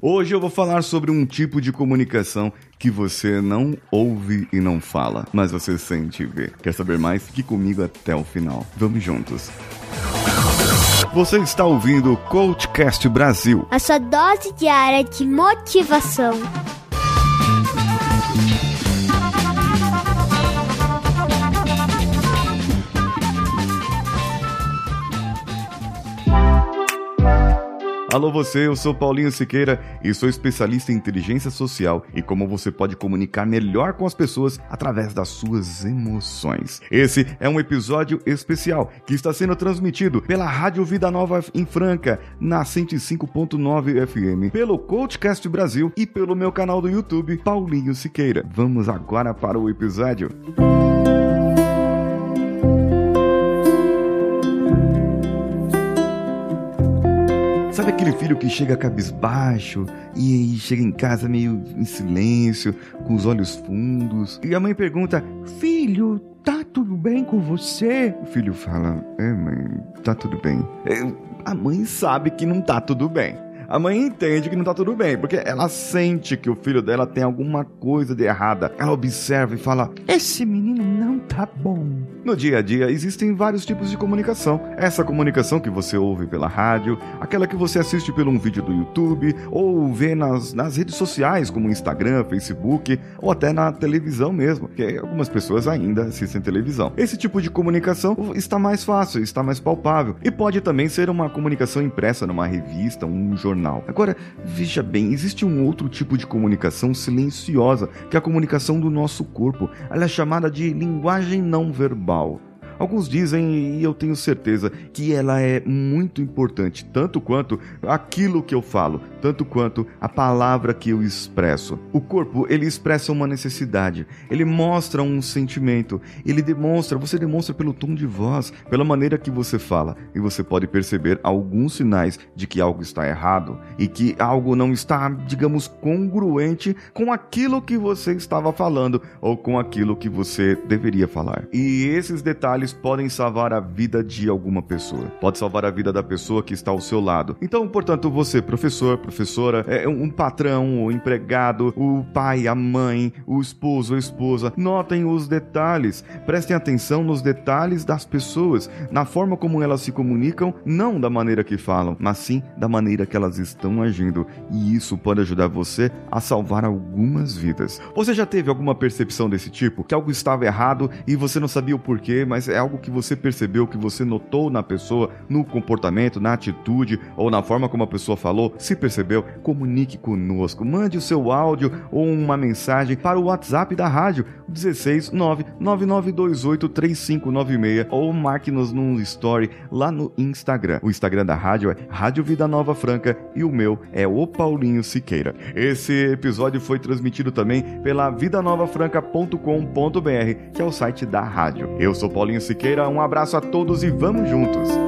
Hoje eu vou falar sobre um tipo de comunicação que você não ouve e não fala, mas você sente e vê. Quer saber mais? Fique comigo até o final. Vamos juntos. Você está ouvindo o Coachcast Brasil. A sua dose diária de motivação. Alô você, eu sou Paulinho Siqueira e sou especialista em inteligência social e como você pode comunicar melhor com as pessoas através das suas emoções. Esse é um episódio especial que está sendo transmitido pela Rádio Vida Nova em Franca, na 105.9 FM, pelo Coachcast Brasil e pelo meu canal do YouTube, Paulinho Siqueira. Vamos agora para o episódio. Sabe aquele filho que chega cabisbaixo e chega em casa meio em silêncio, com os olhos fundos, e a mãe pergunta: Filho, tá tudo bem com você? O filho fala: É, mãe, tá tudo bem. É, a mãe sabe que não tá tudo bem a mãe entende que não tá tudo bem, porque ela sente que o filho dela tem alguma coisa de errada. Ela observa e fala: Esse menino não tá bom. No dia a dia existem vários tipos de comunicação. Essa comunicação que você ouve pela rádio, aquela que você assiste pelo um vídeo do YouTube, ou vê nas, nas redes sociais, como Instagram, Facebook, ou até na televisão mesmo, que algumas pessoas ainda assistem televisão. Esse tipo de comunicação está mais fácil, está mais palpável, e pode também ser uma comunicação impressa numa revista, um jornal jornal. Agora, veja bem, existe um outro tipo de comunicação silenciosa, que é a comunicação do nosso corpo. Ela é chamada de linguagem não verbal. Alguns dizem, e eu tenho certeza, que ela é muito importante, tanto quanto aquilo que eu falo, tanto quanto a palavra que eu expresso. O corpo, ele expressa uma necessidade, ele mostra um sentimento, ele demonstra, você demonstra pelo tom de voz, pela maneira que você fala, e você pode perceber alguns sinais de que algo está errado e que algo não está, digamos, congruente com aquilo que você estava falando ou com aquilo que você deveria falar. E esses detalhes podem salvar a vida de alguma pessoa. Pode salvar a vida da pessoa que está ao seu lado. Então, portanto, você, professor, professora, é um patrão, o empregado, o pai, a mãe, o esposo, a esposa, notem os detalhes. Prestem atenção nos detalhes das pessoas, na forma como elas se comunicam, não da maneira que falam, mas sim da maneira que elas estão agindo. E isso pode ajudar você a salvar algumas vidas. Você já teve alguma percepção desse tipo? Que algo estava errado e você não sabia o porquê, mas é algo que você percebeu, que você notou na pessoa, no comportamento, na atitude ou na forma como a pessoa falou, se percebeu, comunique conosco. Mande o seu áudio ou uma mensagem para o WhatsApp da rádio 16 999283596 ou marque-nos num story lá no Instagram. O Instagram da rádio é Rádio Vida Nova Franca e o meu é o Paulinho Siqueira. Esse episódio foi transmitido também pela vidanovafranca.com.br, que é o site da rádio. Eu sou Paulinho Siqueira, um abraço a todos e vamos juntos!